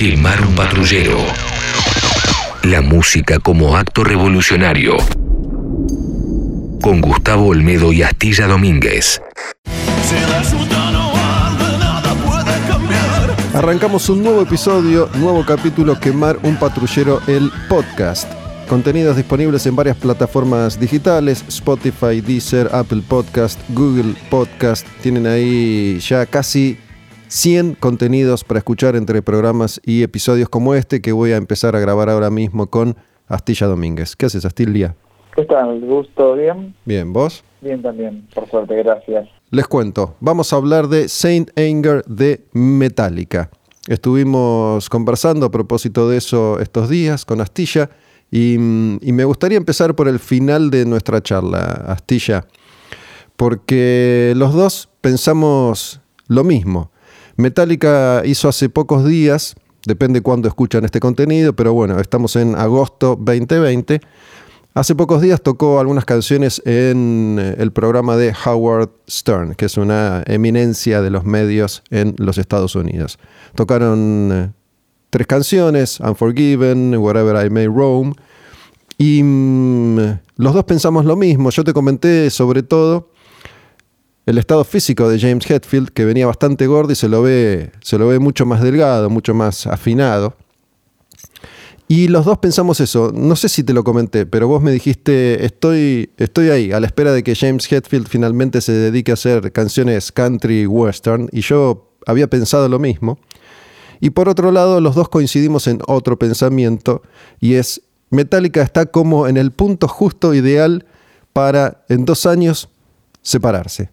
Quemar un patrullero. La música como acto revolucionario. Con Gustavo Olmedo y Astilla Domínguez. Arrancamos un nuevo episodio, nuevo capítulo Quemar un patrullero, el podcast. Contenidos disponibles en varias plataformas digitales, Spotify, Deezer, Apple Podcast, Google Podcast. Tienen ahí ya casi 100 contenidos para escuchar entre programas y episodios como este que voy a empezar a grabar ahora mismo con Astilla Domínguez. ¿Qué haces, Astilla? ¿Qué tal? ¿Gusto? ¿Bien? Bien, ¿vos? Bien también, por suerte, gracias. Les cuento, vamos a hablar de Saint Anger de Metallica. Estuvimos conversando a propósito de eso estos días con Astilla y, y me gustaría empezar por el final de nuestra charla, Astilla, porque los dos pensamos lo mismo. Metallica hizo hace pocos días, depende cuándo escuchan este contenido, pero bueno, estamos en agosto 2020. Hace pocos días tocó algunas canciones en eh, el programa de Howard Stern, que es una eminencia de los medios en los Estados Unidos. Tocaron eh, tres canciones, Unforgiven, Wherever I May Roam, y mm, los dos pensamos lo mismo. Yo te comenté sobre todo el estado físico de James Hetfield, que venía bastante gordo y se lo ve, se lo ve mucho más delgado, mucho más afinado. Y los dos pensamos eso. No sé si te lo comenté, pero vos me dijiste, estoy, estoy ahí, a la espera de que James Hetfield finalmente se dedique a hacer canciones country western. Y yo había pensado lo mismo. Y por otro lado, los dos coincidimos en otro pensamiento, y es, Metallica está como en el punto justo ideal para en dos años separarse.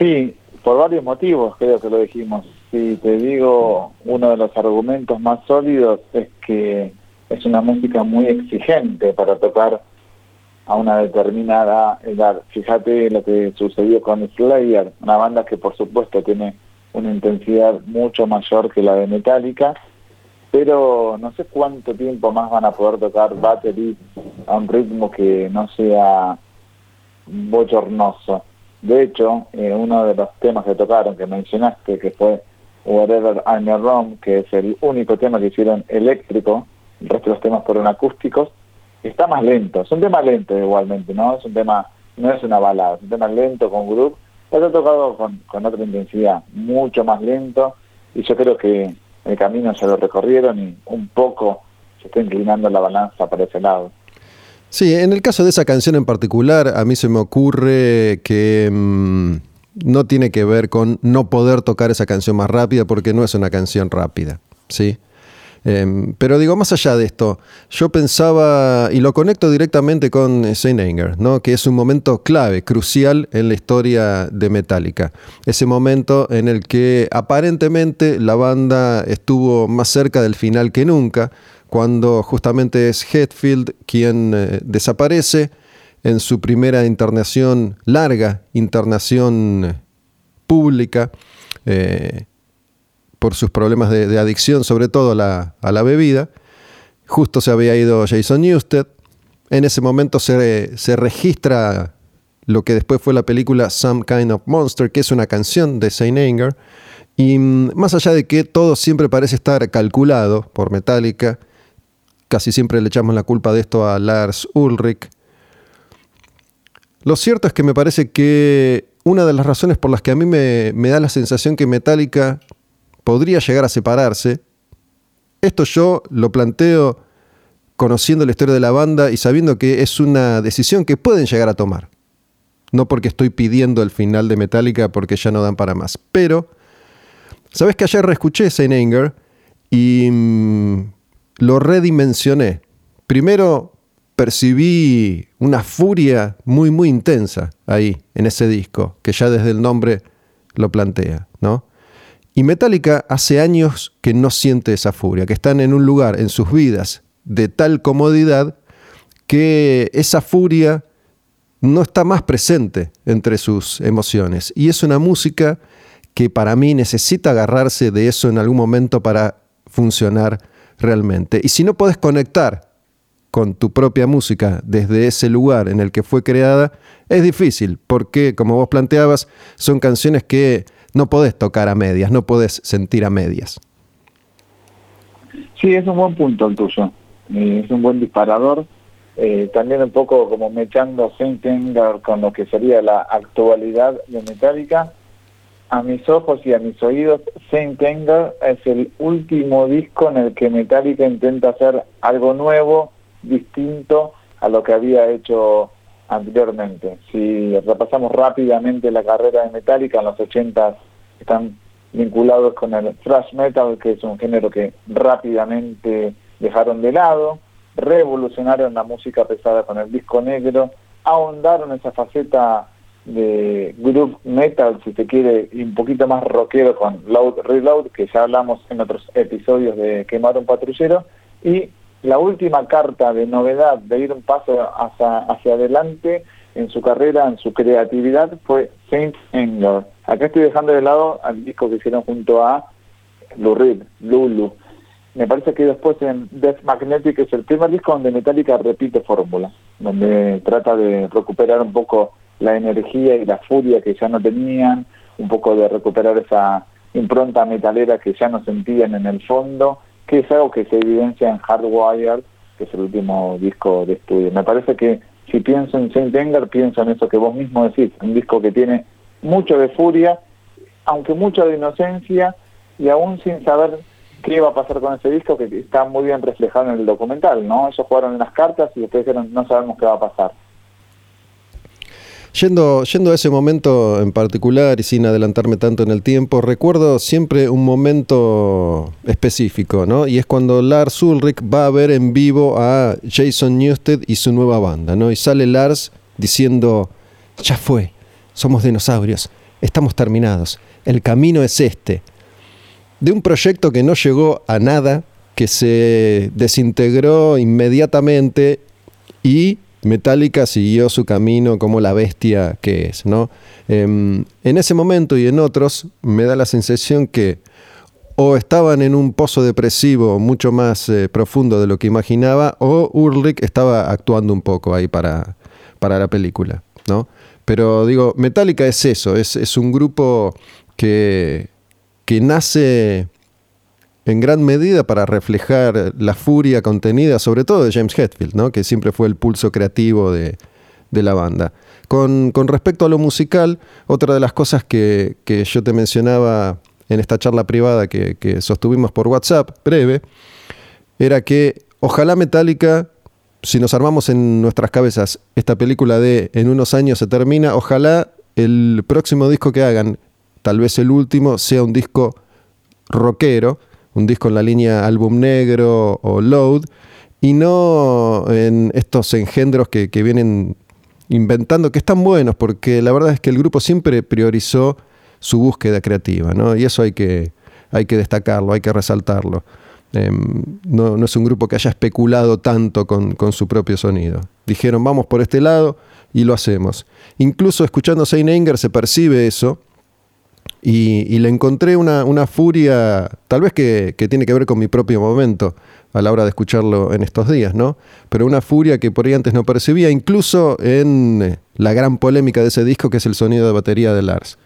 Sí, por varios motivos creo que lo dijimos. Si te digo, uno de los argumentos más sólidos es que es una música muy exigente para tocar a una determinada edad. Fíjate lo que sucedió con Slayer, una banda que por supuesto tiene una intensidad mucho mayor que la de Metallica, pero no sé cuánto tiempo más van a poder tocar battery a un ritmo que no sea bochornoso. De hecho, eh, uno de los temas que tocaron, que mencionaste, que fue Whatever I'm Wrong, que es el único tema que hicieron eléctrico, el resto de los temas fueron acústicos, está más lento. Es un tema lento igualmente, ¿no? Es un tema, no es una balada, es un tema lento con groove, pero tocado con, con otra intensidad, mucho más lento, y yo creo que el camino se lo recorrieron y un poco se está inclinando la balanza para ese lado. Sí, en el caso de esa canción en particular, a mí se me ocurre que mm, no tiene que ver con no poder tocar esa canción más rápida porque no es una canción rápida, ¿sí? Em, pero digo, más allá de esto, yo pensaba, y lo conecto directamente con Saint Anger, ¿no? que es un momento clave, crucial en la historia de Metallica. Ese momento en el que aparentemente la banda estuvo más cerca del final que nunca, cuando justamente es Hetfield quien eh, desaparece en su primera internación, larga internación pública, eh, por sus problemas de, adicción, sobre todo a la, bebida. Justo se había ido Jason Newsted. En ese momento se, se registra lo que después fue la película Some Kind of Monster, que es una canción de Saint Anger. Y mm, más allá de que todo siempre parece estar calculado por Metallica, Casi siempre le echamos la culpa de esto a Lars Ulrich. Lo cierto es que me parece que una de las razones por las que a mí me, da la sensación que Metallica podría llegar a separarse, esto yo lo planteo conociendo la historia de la banda y sabiendo que es una decisión que pueden llegar a tomar. No porque estoy pidiendo el final de Metallica porque ya no dan para más. Pero, ¿sabes que ayer reescuché Saint Anger y mm, lo redimensioné. Primero percibí una furia muy, muy intensa ahí, en ese disco, que ya desde el nombre lo plantea, ¿no? Y Metallica hace años que no siente esa furia, que están en un lugar en sus vidas de tal comodidad que esa furia no está más presente entre sus emociones. Y es una música que para mí necesita agarrarse de eso en algún momento para funcionar realmente. Y si no puedes conectar con tu propia música desde ese lugar en el que fue creada, es difícil, porque como vos planteabas, son canciones que no podés tocar a medias, no podés sentir a medias. Sí, es un buen punto el tuyo. Eh, es un buen disparador. Eh, también un poco como mechando Saint Anger con lo que sería la actualidad de Metallica. A mis ojos y a mis oídos, Saint Anger es el último disco en el que Metallica intenta hacer algo nuevo, distinto a lo que había hecho anteriormente. Si repasamos rápidamente la carrera de Metallica en los 80 están vinculados con el thrash metal, que es un género que rápidamente dejaron de lado, revolucionaron la música pesada con el disco negro, ahondaron esa faceta de group metal, si se quiere, y un poquito más rockero con Loud Reload, que ya hablamos en otros episodios de Quemar un patrullero, y la última carta de novedad de ir un paso hacia, hacia adelante en su carrera, en su creatividad, fue Saint Anger. Acá estoy dejando de lado al disco que hicieron junto a Lou Reed, Lulu. Me parece que después en Death Magnetic es el primer disco donde Metallica repite fórmula, donde trata de recuperar un poco la energía y la furia que ya no tenían, un poco de recuperar esa impronta metalera que ya no sentían en el fondo, que es algo que se evidencia en Hardwired, que es el último disco de estudio. Me parece que si pienso en Saint Anger, pienso en eso que vos mismo decís, un disco que tiene mucho de furia, aunque mucho de inocencia, y aún sin saber qué va a pasar con ese disco, que está muy bien reflejado en el documental, ¿no? Ellos jugaron en las cartas y después dijeron, no sabemos qué va a pasar. Yendo, yendo a ese momento en particular y sin adelantarme tanto en el tiempo, recuerdo siempre un momento específico, ¿no? Y es cuando Lars Ulrich va a ver en vivo a Jason Newsted y su nueva banda, ¿no? Y sale Lars diciendo, ya fue, somos dinosaurios, estamos terminados, el camino es este. De un proyecto que no llegó a nada, que se desintegró inmediatamente y Metallica siguió su camino como la bestia que es, ¿no? Em, en ese momento y en otros me da la sensación que o estaban en un pozo depresivo mucho más eh, profundo de lo que imaginaba, o Ulrich estaba actuando un poco ahí para, para la película, ¿no? Pero digo, Metallica es eso, es, es un grupo que, que nace en gran medida para reflejar la furia contenida, sobre todo de James Hetfield, ¿no? que siempre fue el pulso creativo de, la banda. Con, respecto a lo musical, otra de las cosas que, yo te mencionaba en esta charla privada que, que, sostuvimos por WhatsApp, breve, era que ojalá Metallica, si nos armamos en nuestras cabezas esta película de en unos años se termina, ojalá el próximo disco que hagan, tal vez el último, sea un disco rockero, un disco en la línea álbum negro o load, y no en estos engendros que, vienen inventando, que están buenos, porque la verdad es que el grupo siempre priorizó su búsqueda creativa, ¿no? Y eso hay que, hay que destacarlo, hay que resaltarlo. Em, no, es un grupo que haya especulado tanto con, con, su propio sonido. Dijeron, vamos por este lado y lo hacemos. Incluso escuchando Saint Anger se percibe eso, y, le encontré una, furia, tal vez que, tiene que ver con mi propio momento a la hora de escucharlo en estos días, ¿no? Pero una furia que por ahí antes no percibía, incluso en eh, la gran polémica de ese disco que es el sonido de batería de Lars,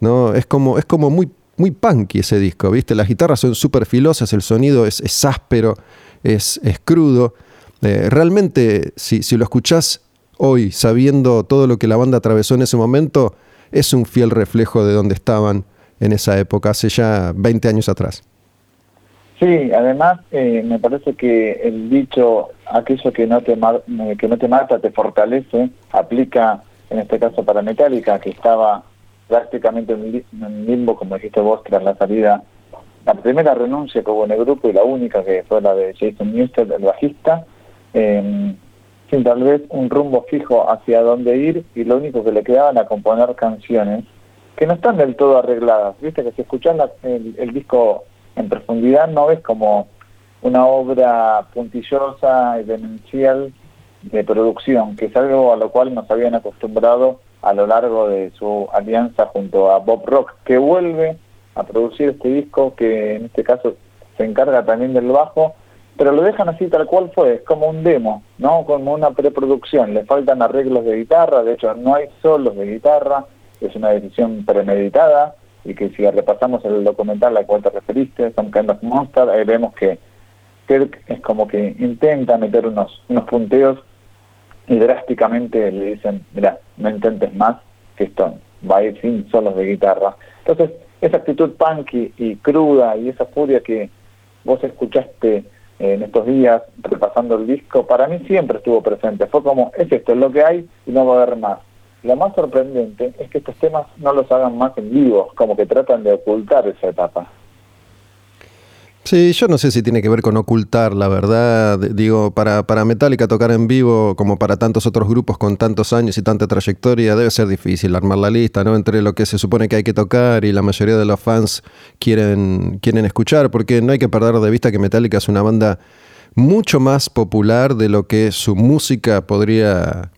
¿no? Es como, es como muy, muy punky ese disco, ¿viste? Las guitarras son súper filosas, el sonido es, áspero, es, es crudo. Eh, realmente, si, si lo escuchás hoy, sabiendo todo lo que la banda atravesó en ese momento, es un fiel reflejo de donde estaban en esa época, hace ya 20 años atrás. Sí, además eh, me parece que el dicho, aquello que no, te eh, que no te mata te fortalece, aplica en este caso para Metallica, que estaba prácticamente en limbo, como dijiste vos, tras la salida, la primera renuncia que hubo en el grupo y la única que fue la de Jason Newsted, el bajista. Eh, sin tal vez un rumbo fijo hacia dónde ir y lo único que le quedaba era componer canciones que no están del todo arregladas. Viste que si escuchas el, disco en profundidad no ves como una obra puntillosa y demencial de producción, que es algo a lo cual nos habían acostumbrado a lo largo de su alianza junto a Bob Rock, que vuelve a producir este disco, que en este caso se encarga también del bajo, pero lo dejan así tal cual fue, es como un demo, ¿no? Como una preproducción, le faltan arreglos de guitarra, de hecho no hay solos de guitarra, es una decisión premeditada, y que si repasamos el documental al cual te referiste, Some Kind of Monster, ahí vemos que Kirk es como que intenta meter unos, unos punteos y drásticamente le dicen, mira, no intentes más, que esto va a ir sin solos de guitarra. Entonces, esa actitud punky y cruda y esa furia que vos escuchaste en estos días repasando el disco, para mí siempre estuvo presente. Fue como, es esto, es lo que hay y no va a haber más. Lo más sorprendente es que estos temas no los hagan más en vivo, como que tratan de ocultar esa etapa. Sí, yo no sé si tiene que ver con ocultar, la verdad. Digo, para, para Metallica tocar en vivo, como para tantos otros grupos con tantos años y tanta trayectoria, debe ser difícil armar la lista, ¿no? Entre lo que se supone que hay que tocar y la mayoría de los fans quieren, quieren escuchar, porque no hay que perder de vista que Metallica es una banda mucho más popular de lo que su música podría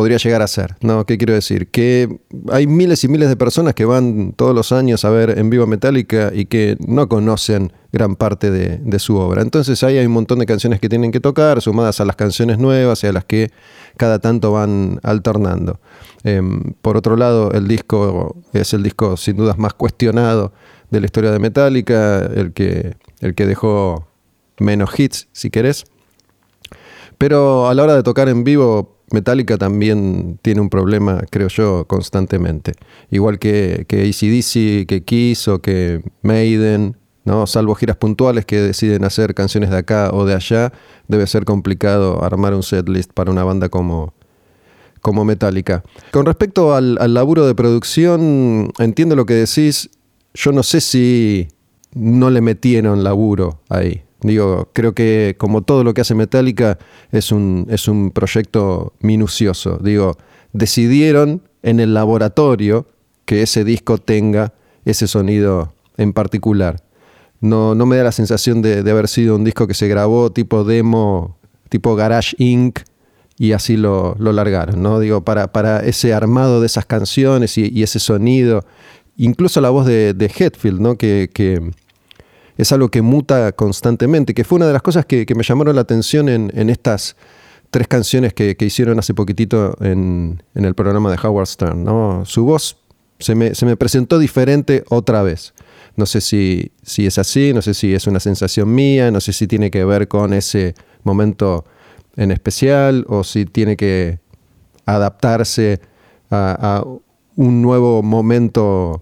podría llegar a ser. ¿no? ¿Qué quiero decir? Que hay miles y miles de personas que van todos los años a ver en vivo Metallica y que no conocen gran parte de, su obra. Entonces ahí hay un montón de canciones que tienen que tocar, sumadas a las canciones nuevas y a las que cada tanto van alternando. Em, por otro lado, el disco es el disco sin dudas más cuestionado de la historia de Metallica, el que, el que dejó menos hits, si querés. Pero a la hora de tocar en vivo Metallica también tiene un problema, creo yo, constantemente. Igual que, que ACDC, que Kiss o que Maiden, ¿no? salvo giras puntuales que deciden hacer canciones de acá o de allá, debe ser complicado armar un setlist para una banda como, como Metallica. Con respecto al, al laburo de producción, entiendo lo que decís. Yo no sé si no le metieron laburo ahí. Digo, creo que como todo lo que hace Metallica es un, es un proyecto minucioso. Digo, decidieron en el laboratorio que ese disco tenga ese sonido en particular. No, no me da la sensación de, haber sido un disco que se grabó tipo demo, tipo Garage Inc. y así lo, lo largaron, ¿no? Digo, para, para ese armado de esas canciones y, ese sonido, incluso la voz de, de Hetfield, ¿no? Que es algo que muta constantemente, que fue una de las cosas que, me llamaron la atención en, estas tres canciones que, hicieron hace poquitito en, el programa de Howard Stern. ¿no? Su voz se me, presentó diferente otra vez. No sé si, es así, no sé si es una sensación mía, no sé si tiene que ver con ese momento en especial o si tiene que adaptarse a, un nuevo momento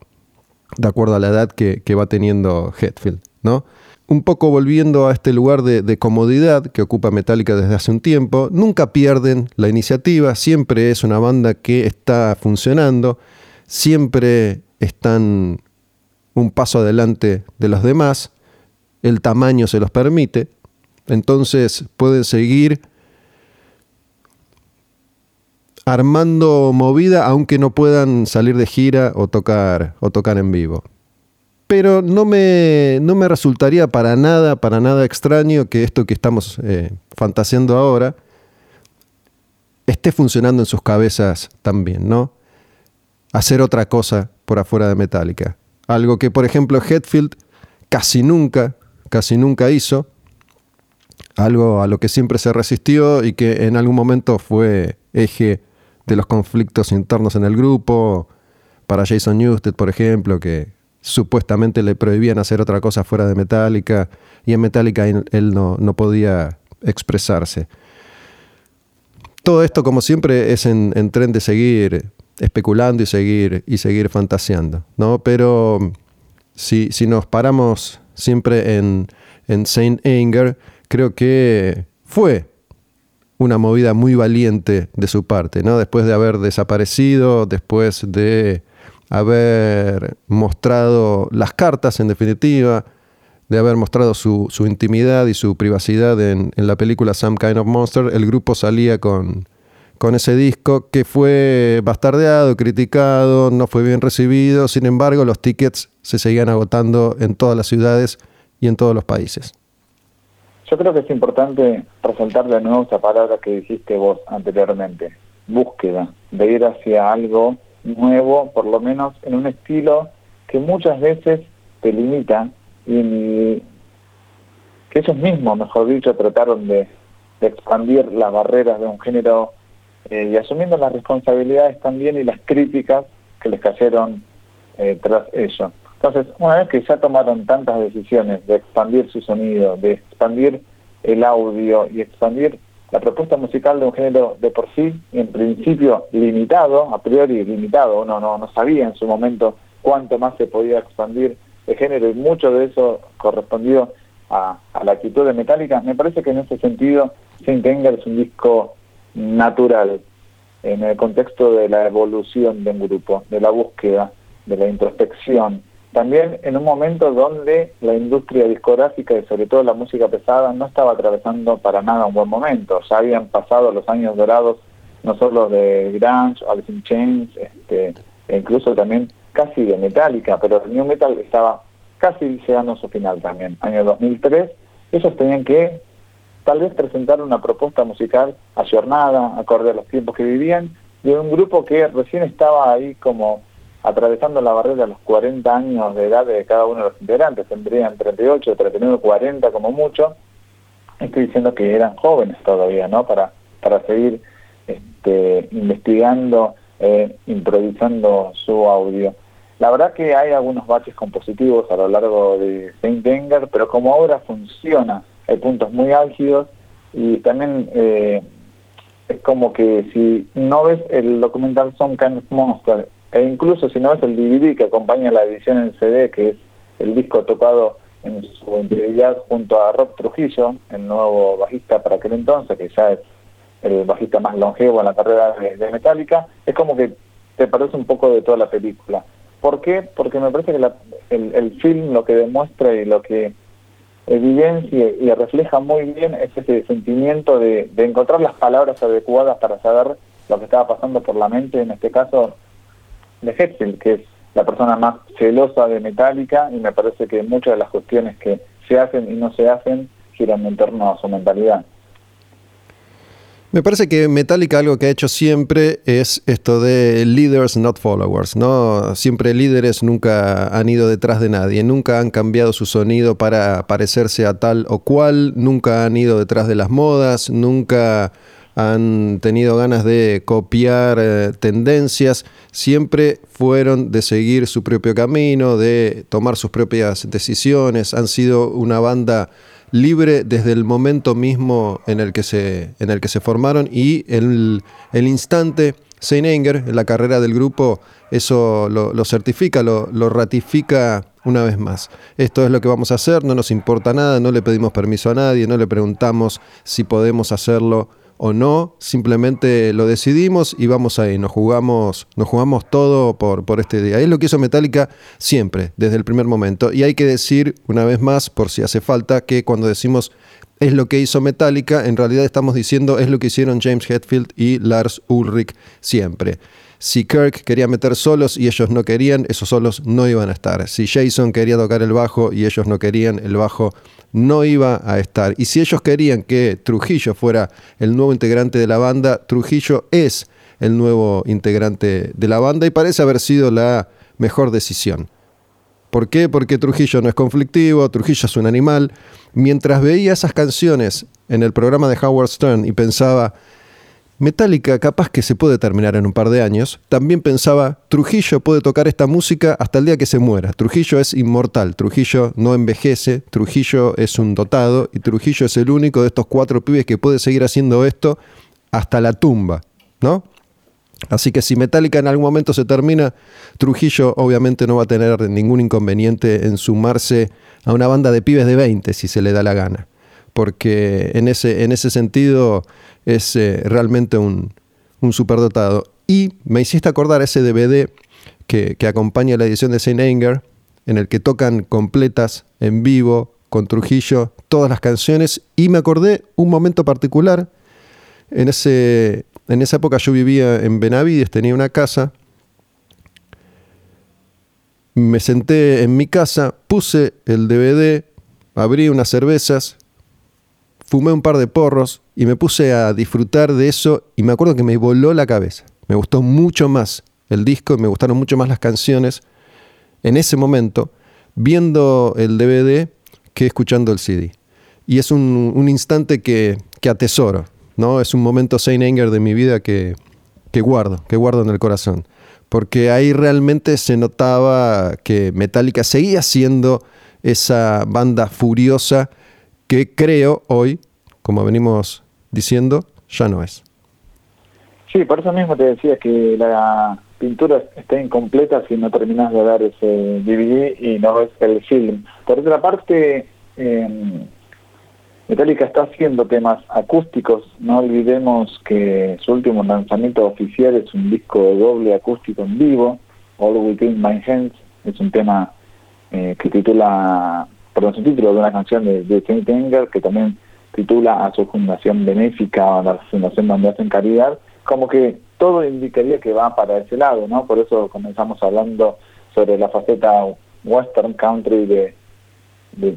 de acuerdo a la edad que, que va teniendo Hetfield. ¿No? Un poco volviendo a este lugar de, comodidad que ocupa Metallica desde hace un tiempo, nunca pierden la iniciativa, siempre es una banda que está funcionando, siempre están un paso adelante de los demás, el tamaño se los permite, entonces pueden seguir armando movida aunque no puedan salir de gira o tocar, o tocar en vivo pero no me, no me resultaría para nada, para nada extraño que esto que estamos eh, fantaseando ahora esté funcionando en sus cabezas también, ¿no? Hacer otra cosa por afuera de Metallica. Algo que, por ejemplo, Hetfield casi nunca, casi nunca hizo. Algo a lo que siempre se resistió y que en algún momento fue eje de los conflictos internos en el grupo. Para Jason Newsted, por ejemplo, que supuestamente le prohibían hacer otra cosa fuera de Metallica y en Metallica él no, no podía expresarse. Todo esto, como siempre, es en, tren de seguir especulando y seguir, y seguir fantaseando, ¿no? Pero si, si nos paramos siempre en, en Saint Anger, creo que fue una movida muy valiente de su parte, ¿no? Después de haber desaparecido, después de haber mostrado las cartas, en definitiva, de haber mostrado su, intimidad y su privacidad en, la película Some Kind of Monster, el grupo salía con, con ese disco que fue bastardeado, criticado, no fue bien recibido, sin embargo los tickets se seguían agotando en todas las ciudades y en todos los países. Yo creo que es importante resaltar de nuevo esa palabra que dijiste vos anteriormente, búsqueda, de ir hacia algo nuevo, por lo menos en un estilo que muchas veces te limita y que ellos mismos, mejor dicho, trataron de, expandir las barreras de un género eh, y asumiendo las responsabilidades también y las críticas que les cayeron eh, tras ello. Entonces, una vez que ya tomaron tantas decisiones de expandir su sonido, de expandir el audio y expandir la propuesta musical de un género de por sí, en principio limitado, a priori limitado, uno no, no sabía en su momento cuánto más se podía expandir el género y mucho de eso correspondió a, la actitud de Metallica, me parece que en ese sentido Saint Anger es un disco natural en el contexto de la evolución de un grupo, de la búsqueda, de la introspección. También en un momento donde la industria discográfica y sobre todo la música pesada no estaba atravesando para nada un buen momento. Ya habían pasado los años dorados no solo de Grunge, Alice in Chains, este, e incluso también casi de Metallica, pero el New Metal estaba casi llegando a su final también, año 2003, ellos tenían que tal vez presentar una propuesta musical ayornada, acorde a los tiempos que vivían, de un grupo que recién estaba ahí como atravesando la barrera de los 40 años de edad de cada uno de los integrantes, tendrían 38, 39, 40 como mucho, estoy diciendo que eran jóvenes todavía, ¿no? Para, para seguir este, investigando, eh, improvisando su audio. La verdad que hay algunos baches compositivos a lo largo de Saint Anger, pero como obra funciona, hay puntos muy álgidos y también eh, es como que si no ves el documental Some Kind of Monster e incluso si no ves el DVD que acompaña la edición en CD, que es el disco tocado en su integridad junto a Rob Trujillo, el nuevo bajista para aquel entonces, que ya es el bajista más longevo en la carrera de, de Metallica, es como que te parece un poco de toda la película. ¿Por qué? Porque me parece que el, film lo que demuestra y lo que evidencia y refleja muy bien es ese sentimiento de, encontrar las palabras adecuadas para saber lo que estaba pasando por la mente, en este caso de Hetfield, que es la persona más celosa de Metallica, y me parece que muchas de las cuestiones que se hacen y no se hacen giran en torno a su mentalidad. Me parece que Metallica algo que ha hecho siempre es esto de leaders, not followers, ¿no? Siempre líderes nunca han ido detrás de nadie, nunca han cambiado su sonido para parecerse a tal o cual, nunca han ido detrás de las modas, nunca han tenido ganas de copiar eh, tendencias, siempre fueron de seguir su propio camino, de tomar sus propias decisiones, han sido una banda libre desde el momento mismo en el que se, en el que se formaron y el, el instante Saint Anger, la carrera del grupo, eso lo, certifica, lo, ratifica una vez más. Esto es lo que vamos a hacer, no nos importa nada, no le pedimos permiso a nadie, no le preguntamos si podemos hacerlo o no, simplemente lo decidimos y vamos ahí, nos jugamos, nos jugamos todo por, por este día. Es lo que hizo Metallica siempre, desde el primer momento. Y hay que decir, una vez más, por si hace falta, que cuando decimos es lo que hizo Metallica, en realidad estamos diciendo es lo que hicieron James Hetfield y Lars Ulrich siempre. Si Kirk quería meter solos y ellos no querían, esos solos no iban a estar. Si Jason quería tocar el bajo y ellos no querían, el bajo no iba a estar. Y si ellos querían que Trujillo fuera el nuevo integrante de la banda, Trujillo es el nuevo integrante de la banda y parece haber sido la mejor decisión. ¿Por qué? Porque Trujillo no es conflictivo, Trujillo es un animal. Mientras veía esas canciones en el programa de Howard Stern y pensaba, Metallica capaz que se puede terminar en un par de años, también pensaba, Trujillo puede tocar esta música hasta el día que se muera. Trujillo es inmortal, Trujillo no envejece, Trujillo es un dotado y Trujillo es el único de estos cuatro pibes que puede seguir haciendo esto hasta la tumba, ¿no? Así que si Metallica en algún momento se termina, Trujillo obviamente no va a tener ningún inconveniente en sumarse a una banda de pibes de 20 si se le da la gana. Porque en ese, en ese sentido es eh, realmente un, un superdotado. Y me hiciste acordar ese DVD que, acompaña la edición de Saint Anger, en el que tocan completas en vivo con Trujillo todas las canciones. Y me acordé un momento particular. En, ese, en esa época yo vivía en Benavides, tenía una casa. Me senté en mi casa, puse el DVD, abrí unas cervezas, fumé un par de porros y me puse a disfrutar de eso y me acuerdo que me voló la cabeza. Me gustó mucho más el disco me gustaron mucho más las canciones en ese momento viendo el DVD que escuchando el CD. Y es un, instante que, atesoro, ¿no? Es un momento Saint Anger de mi vida que, que guardo, que guardo en el corazón. porque ahí realmente se notaba que Metallica seguía siendo esa banda furiosa que creo hoy, como venimos diciendo, ya no es. Sí, por eso mismo te decía que la pintura está incompleta si no terminas de ver ese DVD y no ves el film. Por otra parte, eh, Metallica está haciendo temas acústicos, no olvidemos que su último lanzamiento oficial es un disco doble acústico en vivo, All Within My Hands, es un tema eh, que titula, perdón, es un título de una canción de, de Anger que también titula a su fundación benéfica, a la fundación donde hacen caridad, como que todo indicaría que va para ese lado, ¿no? Por eso comenzamos hablando sobre la faceta western country de,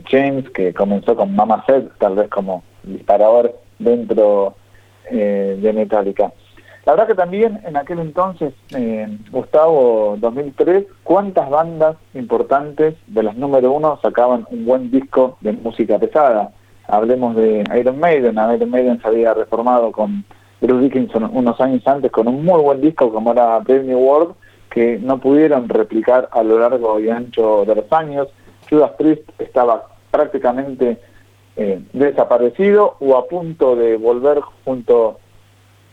James, que comenzó con Mama Set, tal vez como disparador dentro eh, de Metallica. La verdad que también en aquel entonces, eh, Gustavo, 2003, cuántas bandas importantes de las número uno sacaban un buen disco de música pesada. Hablemos de Iron Maiden, Iron Maiden se había reformado con Bruce Dickinson unos años antes con un muy buen disco como era Brave New World, que no pudieron replicar a lo largo y ancho de los años. Judas Priest estaba prácticamente eh, desaparecido o a punto de volver junto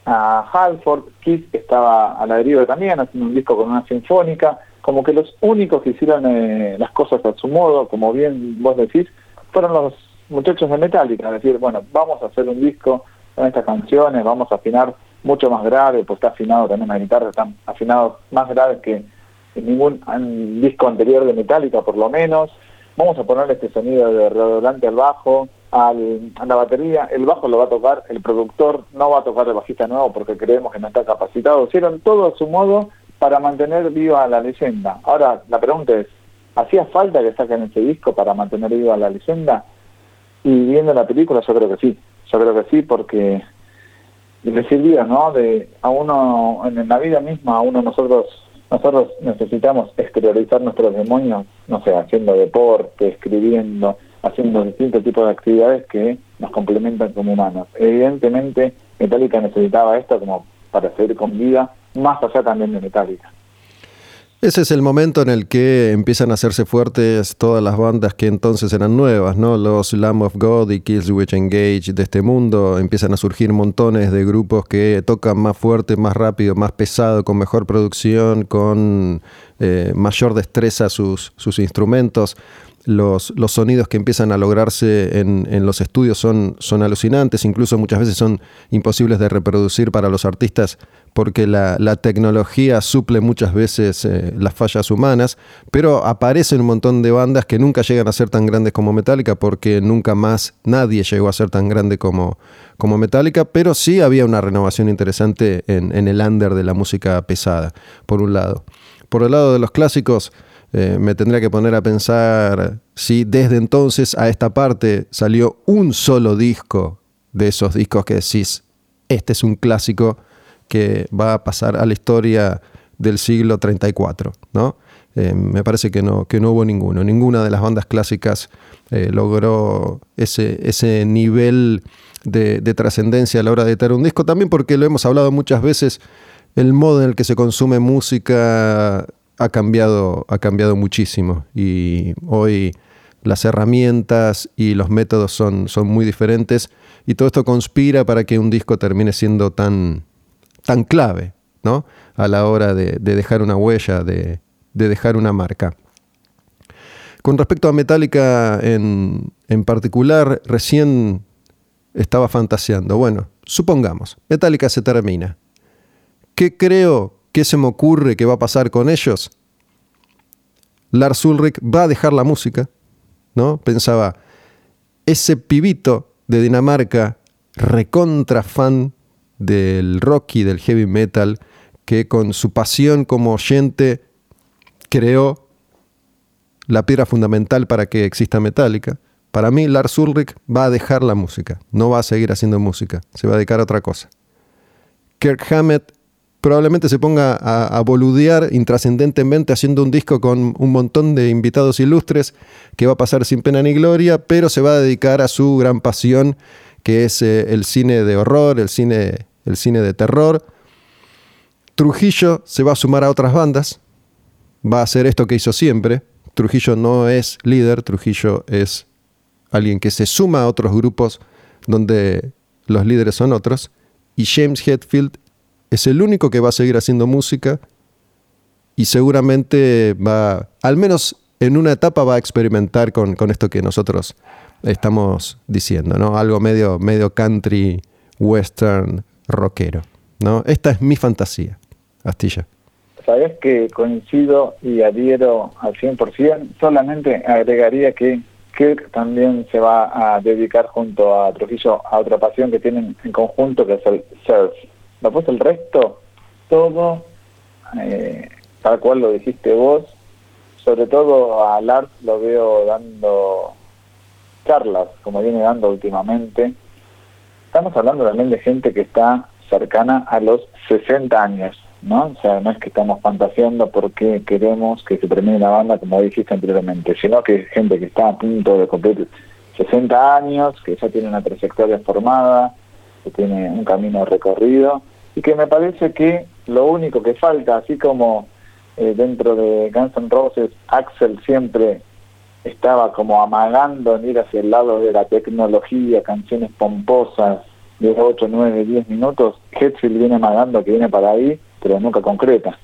a Halford. Kiss estaba a la deriva también, haciendo un disco con una sinfónica. Como que los únicos que hicieron eh, las cosas a su modo, como bien vos decís, fueron los muchachos de Metallica. Es decir, bueno, vamos a hacer un disco con estas canciones, vamos a afinar mucho más grave, pues está afinado también las guitarras, están afinados más graves que ningún disco anterior de Metallica, por lo menos vamos a ponerle este sonido de redolante al bajo, al, a la batería, el bajo lo va a tocar, el productor no va a tocar el bajista nuevo porque creemos que no está capacitado, hicieron todo a su modo para mantener viva la leyenda. Ahora, la pregunta es, ¿hacía falta que saquen ese disco para mantener viva la leyenda? Y viendo la película yo creo que sí, yo creo que sí porque le sirvió, ¿no? De a uno, en la vida misma, a uno nosotros nosotros necesitamos exteriorizar nuestros demonios, no sé, haciendo deporte, escribiendo, haciendo distintos tipos de actividades que nos complementan como humanos. Evidentemente, Metallica necesitaba esto como para seguir con vida, más allá también de Metallica. Ese es el momento en el que empiezan a hacerse fuertes todas las bandas que entonces eran nuevas, ¿no? Los Lamb of God y Killswitch Engage de este mundo. Empiezan a surgir montones de grupos que tocan más fuerte, más rápido, más pesado, con mejor producción, con eh, mayor destreza sus, sus instrumentos los, sonidos que empiezan a lograrse en, los estudios son, alucinantes, incluso muchas veces son imposibles de reproducir para los artistas porque la, la tecnología suple muchas veces eh, las fallas humanas, pero aparecen un montón de bandas que nunca llegan a ser tan grandes como Metallica porque nunca más nadie llegó a ser tan grande como, como Metallica, pero sí había una renovación interesante en, en el under de la música pesada, por un lado. Por el lado de los clásicos, eh, me tendría que poner a pensar si desde entonces a esta parte salió un solo disco de esos discos que decís, este es un clásico que va a pasar a la historia del siglo 34, ¿no? Eh, me parece que no, que no hubo ninguno. Ninguna de las bandas clásicas eh, logró ese, ese nivel de, de trascendencia a la hora de editar un disco, también porque lo hemos hablado muchas veces, el modo en el que se consume música ha cambiado, ha cambiado muchísimo y hoy las herramientas y los métodos son, son muy diferentes y todo esto conspira para que un disco termine siendo tan, tan clave ¿no? a la hora de, de dejar una huella, de, de, dejar una marca. Con respecto a Metallica en, en particular, recién estaba fantaseando. Bueno, supongamos, Metallica se termina. ¿Qué creo ¿Qué se me ocurre que va a pasar con ellos? Lars Ulrich va a dejar la música, ¿no? Pensaba, ese pibito de Dinamarca, recontra fan del rock y del heavy metal, que con su pasión como oyente creó la piedra fundamental para que exista Metallica. Para mí, Lars Ulrich va a dejar la música, no va a seguir haciendo música, se va a dedicar a otra cosa. Kirk Hammett probablemente se ponga a, boludear intrascendentemente haciendo un disco con un montón de invitados ilustres que va a pasar sin pena ni gloria, pero se va a dedicar a su gran pasión, que es eh, el cine de horror, el cine, el cine de terror. Trujillo se va a sumar a otras bandas, va a hacer esto que hizo siempre. Trujillo no es líder, Trujillo es alguien que se suma a otros grupos donde los líderes son otros. Y James Hetfield es el único que va a seguir haciendo música y seguramente va, al menos en una etapa va a experimentar con, esto que nosotros estamos diciendo, ¿no? Algo medio, medio country, western, rockero, ¿no? Esta es mi fantasía, Astilla. Sabes que coincido y adhiero al 100%, solamente agregaría que Kirk también se va a dedicar junto a Trujillo a otra pasión que tienen en conjunto, que es el surf. Después el resto, todo, eh, tal cual lo dijiste vos, sobre todo a Lars lo veo dando charlas, como viene dando últimamente. Estamos hablando también de gente que está cercana a los 60 años, ¿no? O sea, no es que estamos fantaseando porque queremos que se termine la banda, como dijiste anteriormente, sino que es gente que está a punto de cumplir 60 años, que ya tiene una trayectoria formada, tiene un camino recorrido, y que me parece que lo único que falta, así como eh, dentro de Guns N' Roses, Axel siempre estaba como amagando en ir hacia el lado de la tecnología, canciones pomposas de 8, 9, 10 minutos. Hetfield viene amagando que viene para ahí, pero nunca concreta.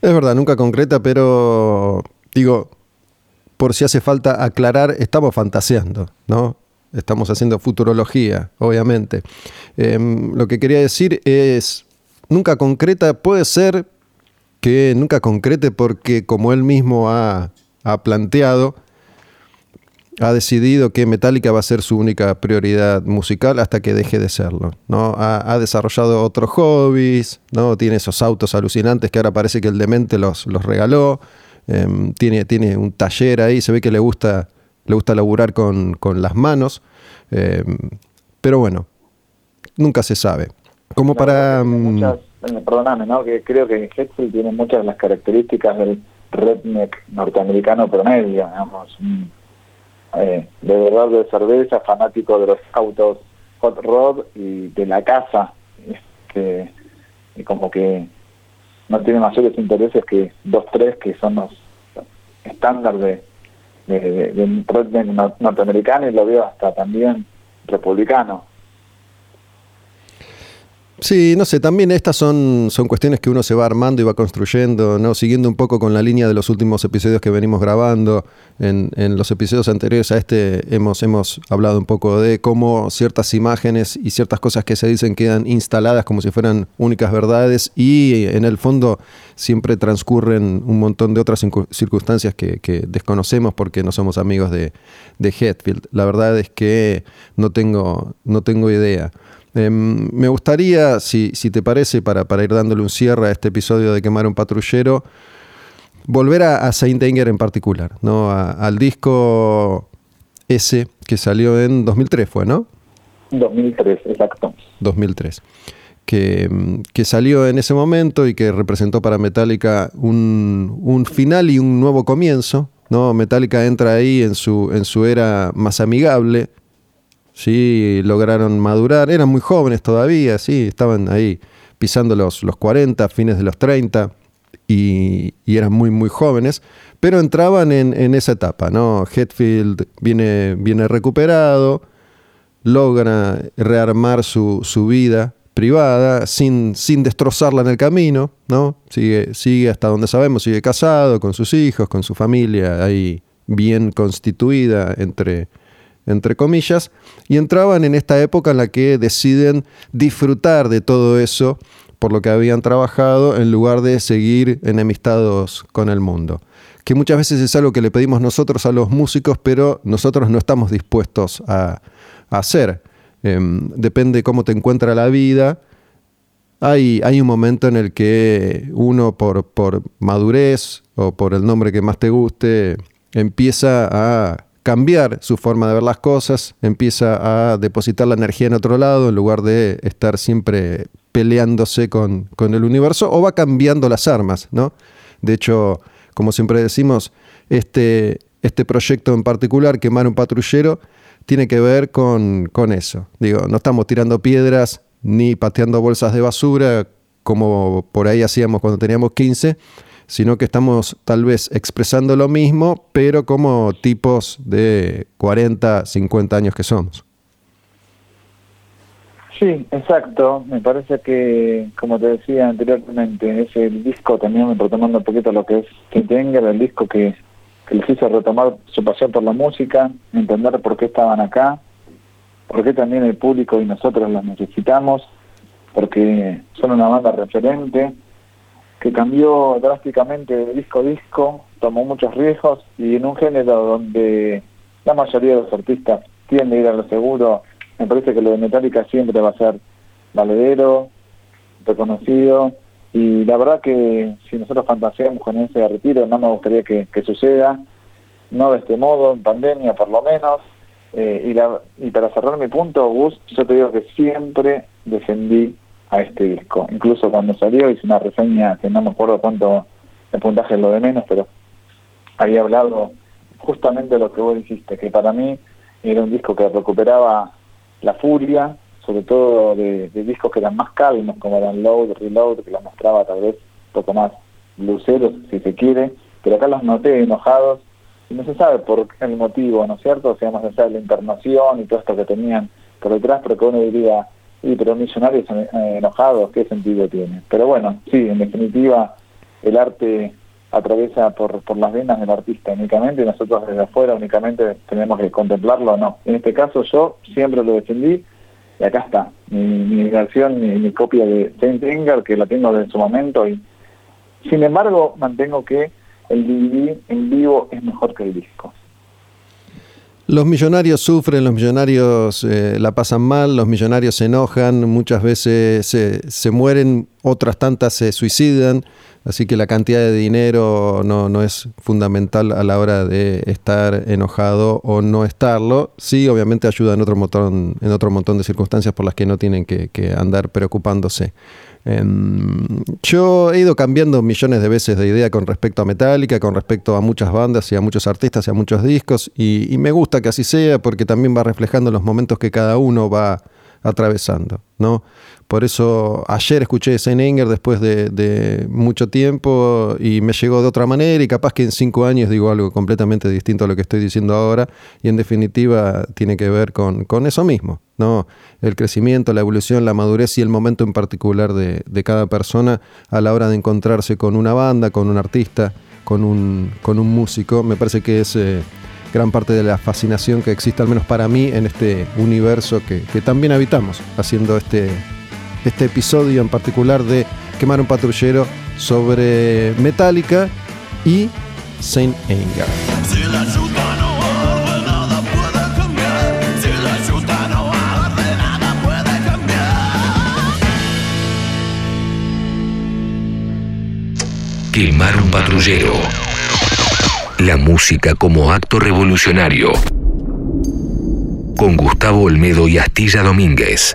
Es verdad, nunca concreta, pero digo, por si hace falta aclarar, estamos fantaseando, ¿no? Estamos haciendo futurología, obviamente. Em, lo que quería decir es, nunca concreta puede ser que nunca concrete porque como él mismo ha, planteado, ha decidido que Metallica va a ser su única prioridad musical hasta que deje de serlo. ¿no? Ha, desarrollado otros hobbies, ¿no? tiene esos autos alucinantes que ahora parece que el demente los, los regaló. Em, tiene, tiene un taller ahí, se ve que le gusta, le gusta laburar con, las manos. Em, pero bueno, nunca se sabe. Como para perdóname, ¿no? que creo que Hetfield tiene muchas de las características del redneck norteamericano promedio, digamos, eh, de verdad de cerveza, fanático de los autos hot rod y de la casa, este, y como que no tiene mayores intereses que dos, tres que son los estándares de, de, de, redneck norteamericano y lo veo hasta también republicano. Sí, no sé, también estas son, son cuestiones que uno se va armando y va construyendo, ¿no? Siguiendo un poco con la línea de los últimos episodios que venimos grabando. En, en, los episodios anteriores a este hemos, hemos hablado un poco de cómo ciertas imágenes y ciertas cosas que se dicen quedan instaladas como si fueran únicas verdades y en el fondo siempre transcurren un montón de otras circunstancias que, desconocemos porque no somos amigos de, de Hetfield. La verdad es que no tengo, no tengo idea. Em, me gustaría, si, si te parece, para, para, ir dándole un cierre a este episodio de Quemar un Patrullero, volver a, Saint Anger en particular, ¿no? al disco ese que salió en 2003, ¿fue, no? 2003, exacto. 2003. Que, que, salió en ese momento y que representó para Metallica un, un, final y un nuevo comienzo. ¿no? Metallica entra ahí en su, en su era más amigable, ¿sí? lograron madurar, eran muy jóvenes todavía, ¿sí? estaban ahí pisando los, los 40, fines de los 30 y, eran muy, muy jóvenes, pero entraban en, esa etapa. ¿no? Hetfield viene, viene recuperado, logra rearmar su, vida privada sin, sin destrozarla en el camino, ¿no? Sigue, sigue hasta donde sabemos, sigue casado con sus hijos, con su familia ahí bien constituida entre, entre comillas, y entraban en esta época en la que deciden disfrutar de todo eso por lo que habían trabajado en lugar de seguir enemistados con el mundo. Que muchas veces es algo que le pedimos nosotros a los músicos, pero nosotros no estamos dispuestos a, hacer. Em, depende cómo te encuentra la vida. Hay, hay, un momento en el que uno por, por madurez o por el nombre que más te guste empieza a cambiar su forma de ver las cosas, empieza a depositar la energía en otro lado en lugar de estar siempre peleándose con, el universo o va cambiando las armas, ¿no? De hecho, como siempre decimos, este, este proyecto en particular, Quemar un patrullero, tiene que ver con, con eso. Digo, no estamos tirando piedras ni pateando bolsas de basura como por ahí hacíamos cuando teníamos 15, sino que estamos tal vez expresando lo mismo, pero como tipos de 40, 50 años que somos. Sí, exacto. Me parece que, como te decía anteriormente, es el disco también, retomando un poquito lo que es tenga el disco que, que les hizo retomar su pasión por la música, entender por qué estaban acá, por qué también el público y nosotros los necesitamos, porque son una banda referente que cambió drásticamente de disco a disco, tomó muchos riesgos y en un género donde la mayoría de los artistas tienden a ir a lo seguro, me parece que lo de Metallica siempre va a ser valedero, reconocido, y la verdad que si nosotros fantaseamos con ese retiro, no me gustaría que, suceda, no de este modo, en pandemia por lo menos, eh, y, la, y para cerrar mi punto, Gus, yo te digo que siempre defendí a este disco, incluso cuando salió hice una reseña que no me acuerdo cuánto el puntaje es lo de menos, pero había hablado justamente de lo que vos dijiste, que para mí era un disco que recuperaba la furia, sobre todo de, discos que eran más calmos, como eran Load, Reload, que la mostraba tal vez un poco más luceros, si se quiere, pero acá los noté enojados y no se sabe por qué el motivo, ¿no es cierto? O sea, más allá de la internación y todo esto que tenían por detrás, pero que uno diría, sí, pero millonarios eh, enojados, ¿qué sentido tiene? Pero bueno, sí, en definitiva, el arte atraviesa por, por las venas del artista únicamente, y nosotros desde afuera únicamente tenemos que contemplarlo no. En este caso yo siempre lo defendí y acá está, mi, versión, mi, copia de Saint Anger, que la tengo desde su momento y sin embargo mantengo que el DVD en vivo es mejor que el disco. Los millonarios sufren, los millonarios eh, la pasan mal, los millonarios se enojan, muchas veces se, mueren, otras tantas se suicidan, así que la cantidad de dinero no, no, es fundamental a la hora de estar enojado o no estarlo. Sí, obviamente ayuda en otro montón, en otro montón de circunstancias por las que no tienen que andar preocupándose. Em, yo he ido cambiando millones de veces de idea con respecto a Metallica, con respecto a muchas bandas y a muchos artistas y a muchos discos, y, y me gusta que así sea porque también va reflejando los momentos que cada uno va atravesando, ¿no? Por eso ayer escuché Enger después de, mucho tiempo y me llegó de otra manera y capaz que en cinco años digo algo completamente distinto a lo que estoy diciendo ahora y en definitiva tiene que ver con, con eso mismo, ¿no? El crecimiento, la evolución, la madurez y el momento en particular de, cada persona a la hora de encontrarse con una banda, con un artista, con un, con un músico. Me parece que es... Eh, gran parte de la fascinación que existe, al menos para mí, en este universo que, también habitamos, haciendo este, este episodio en particular de Quemar un patrullero sobre Metallica y Saint Anger. Quemar un patrullero. La música como acto revolucionario. Con Gustavo Olmedo y Astilla Domínguez.